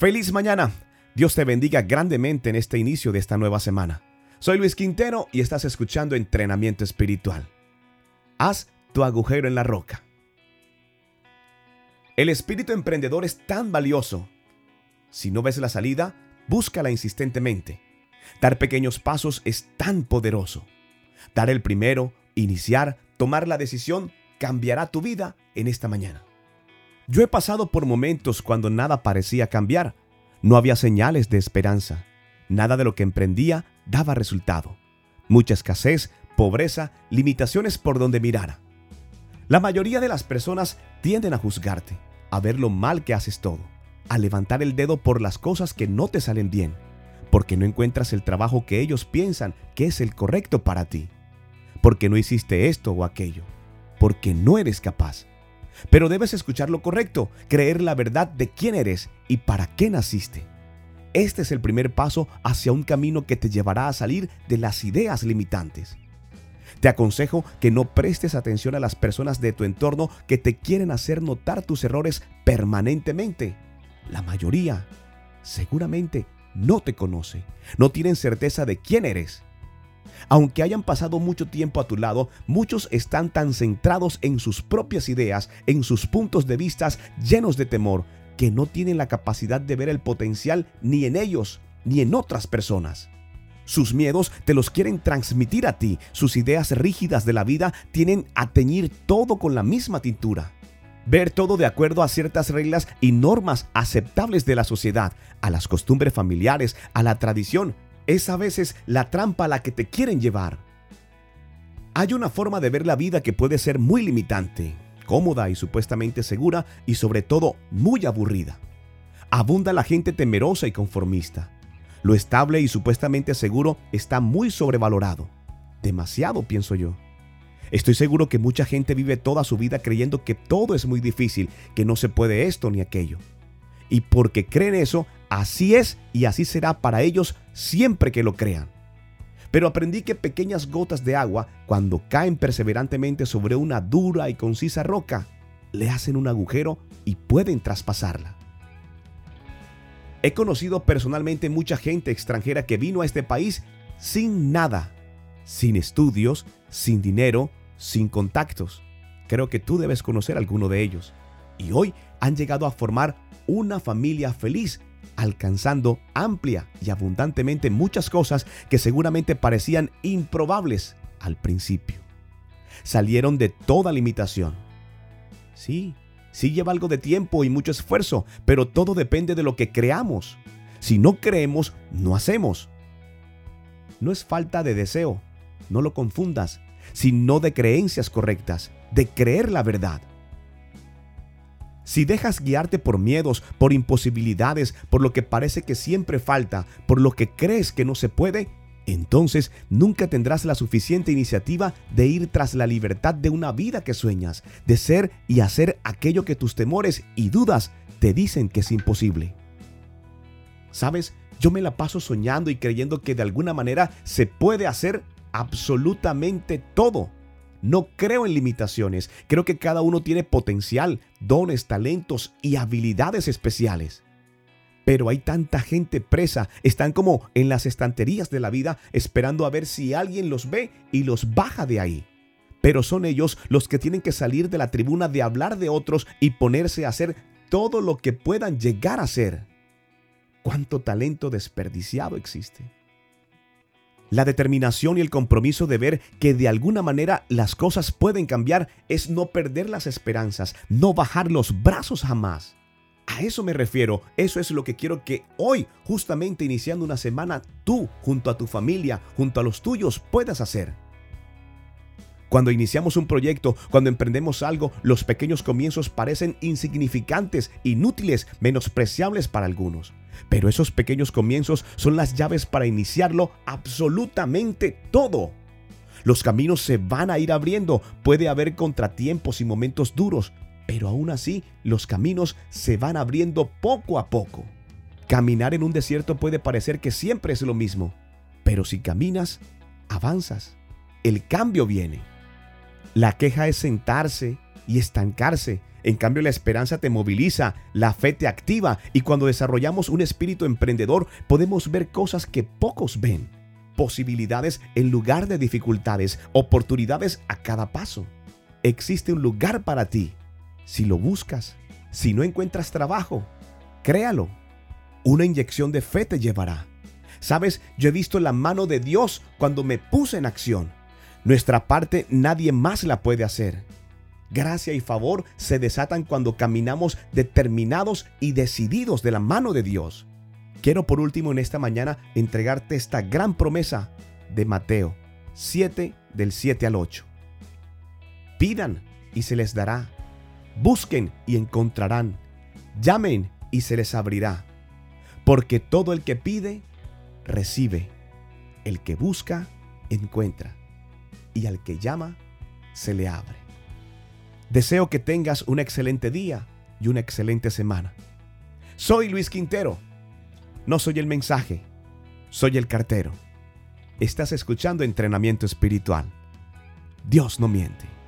Feliz mañana. Dios te bendiga grandemente en este inicio de esta nueva semana. Soy Luis Quintero y estás escuchando Entrenamiento Espiritual. Haz tu agujero en la roca. El espíritu emprendedor es tan valioso. Si no ves la salida, búscala insistentemente. Dar pequeños pasos es tan poderoso. Dar el primero, iniciar, tomar la decisión, cambiará tu vida en esta mañana. Yo he pasado por momentos cuando nada parecía cambiar. No había señales de esperanza. Nada de lo que emprendía daba resultado. Mucha escasez, pobreza, limitaciones por donde mirara. La mayoría de las personas tienden a juzgarte, a ver lo mal que haces todo, a levantar el dedo por las cosas que no te salen bien, porque no encuentras el trabajo que ellos piensan que es el correcto para ti, porque no hiciste esto o aquello, porque no eres capaz. Pero debes escuchar lo correcto, creer la verdad de quién eres y para qué naciste. Este es el primer paso hacia un camino que te llevará a salir de las ideas limitantes. Te aconsejo que no prestes atención a las personas de tu entorno que te quieren hacer notar tus errores permanentemente. La mayoría seguramente no te conoce, no tienen certeza de quién eres aunque hayan pasado mucho tiempo a tu lado, muchos están tan centrados en sus propias ideas, en sus puntos de vista llenos de temor, que no tienen la capacidad de ver el potencial ni en ellos ni en otras personas. Sus miedos te los quieren transmitir a ti, sus ideas rígidas de la vida tienen a teñir todo con la misma tintura. Ver todo de acuerdo a ciertas reglas y normas aceptables de la sociedad, a las costumbres familiares, a la tradición, es a veces la trampa a la que te quieren llevar. Hay una forma de ver la vida que puede ser muy limitante, cómoda y supuestamente segura y sobre todo muy aburrida. Abunda la gente temerosa y conformista. Lo estable y supuestamente seguro está muy sobrevalorado. Demasiado, pienso yo. Estoy seguro que mucha gente vive toda su vida creyendo que todo es muy difícil, que no se puede esto ni aquello. Y porque creen eso, Así es y así será para ellos siempre que lo crean. Pero aprendí que pequeñas gotas de agua, cuando caen perseverantemente sobre una dura y concisa roca, le hacen un agujero y pueden traspasarla. He conocido personalmente mucha gente extranjera que vino a este país sin nada, sin estudios, sin dinero, sin contactos. Creo que tú debes conocer alguno de ellos. Y hoy han llegado a formar una familia feliz alcanzando amplia y abundantemente muchas cosas que seguramente parecían improbables al principio. Salieron de toda limitación. Sí, sí lleva algo de tiempo y mucho esfuerzo, pero todo depende de lo que creamos. Si no creemos, no hacemos. No es falta de deseo, no lo confundas, sino de creencias correctas, de creer la verdad. Si dejas guiarte por miedos, por imposibilidades, por lo que parece que siempre falta, por lo que crees que no se puede, entonces nunca tendrás la suficiente iniciativa de ir tras la libertad de una vida que sueñas, de ser y hacer aquello que tus temores y dudas te dicen que es imposible. ¿Sabes? Yo me la paso soñando y creyendo que de alguna manera se puede hacer absolutamente todo. No creo en limitaciones, creo que cada uno tiene potencial, dones, talentos y habilidades especiales. Pero hay tanta gente presa, están como en las estanterías de la vida esperando a ver si alguien los ve y los baja de ahí. Pero son ellos los que tienen que salir de la tribuna de hablar de otros y ponerse a hacer todo lo que puedan llegar a ser. ¿Cuánto talento desperdiciado existe? La determinación y el compromiso de ver que de alguna manera las cosas pueden cambiar es no perder las esperanzas, no bajar los brazos jamás. A eso me refiero, eso es lo que quiero que hoy, justamente iniciando una semana, tú, junto a tu familia, junto a los tuyos, puedas hacer. Cuando iniciamos un proyecto, cuando emprendemos algo, los pequeños comienzos parecen insignificantes, inútiles, menospreciables para algunos. Pero esos pequeños comienzos son las llaves para iniciarlo absolutamente todo. Los caminos se van a ir abriendo, puede haber contratiempos y momentos duros, pero aún así los caminos se van abriendo poco a poco. Caminar en un desierto puede parecer que siempre es lo mismo, pero si caminas, avanzas. El cambio viene. La queja es sentarse y estancarse. En cambio, la esperanza te moviliza, la fe te activa y cuando desarrollamos un espíritu emprendedor podemos ver cosas que pocos ven. Posibilidades en lugar de dificultades, oportunidades a cada paso. Existe un lugar para ti. Si lo buscas, si no encuentras trabajo, créalo. Una inyección de fe te llevará. Sabes, yo he visto la mano de Dios cuando me puse en acción. Nuestra parte nadie más la puede hacer. Gracia y favor se desatan cuando caminamos determinados y decididos de la mano de Dios. Quiero por último en esta mañana entregarte esta gran promesa de Mateo 7 del 7 al 8. Pidan y se les dará. Busquen y encontrarán. Llamen y se les abrirá. Porque todo el que pide, recibe. El que busca, encuentra. Y al que llama, se le abre. Deseo que tengas un excelente día y una excelente semana. Soy Luis Quintero. No soy el mensaje, soy el cartero. Estás escuchando entrenamiento espiritual. Dios no miente.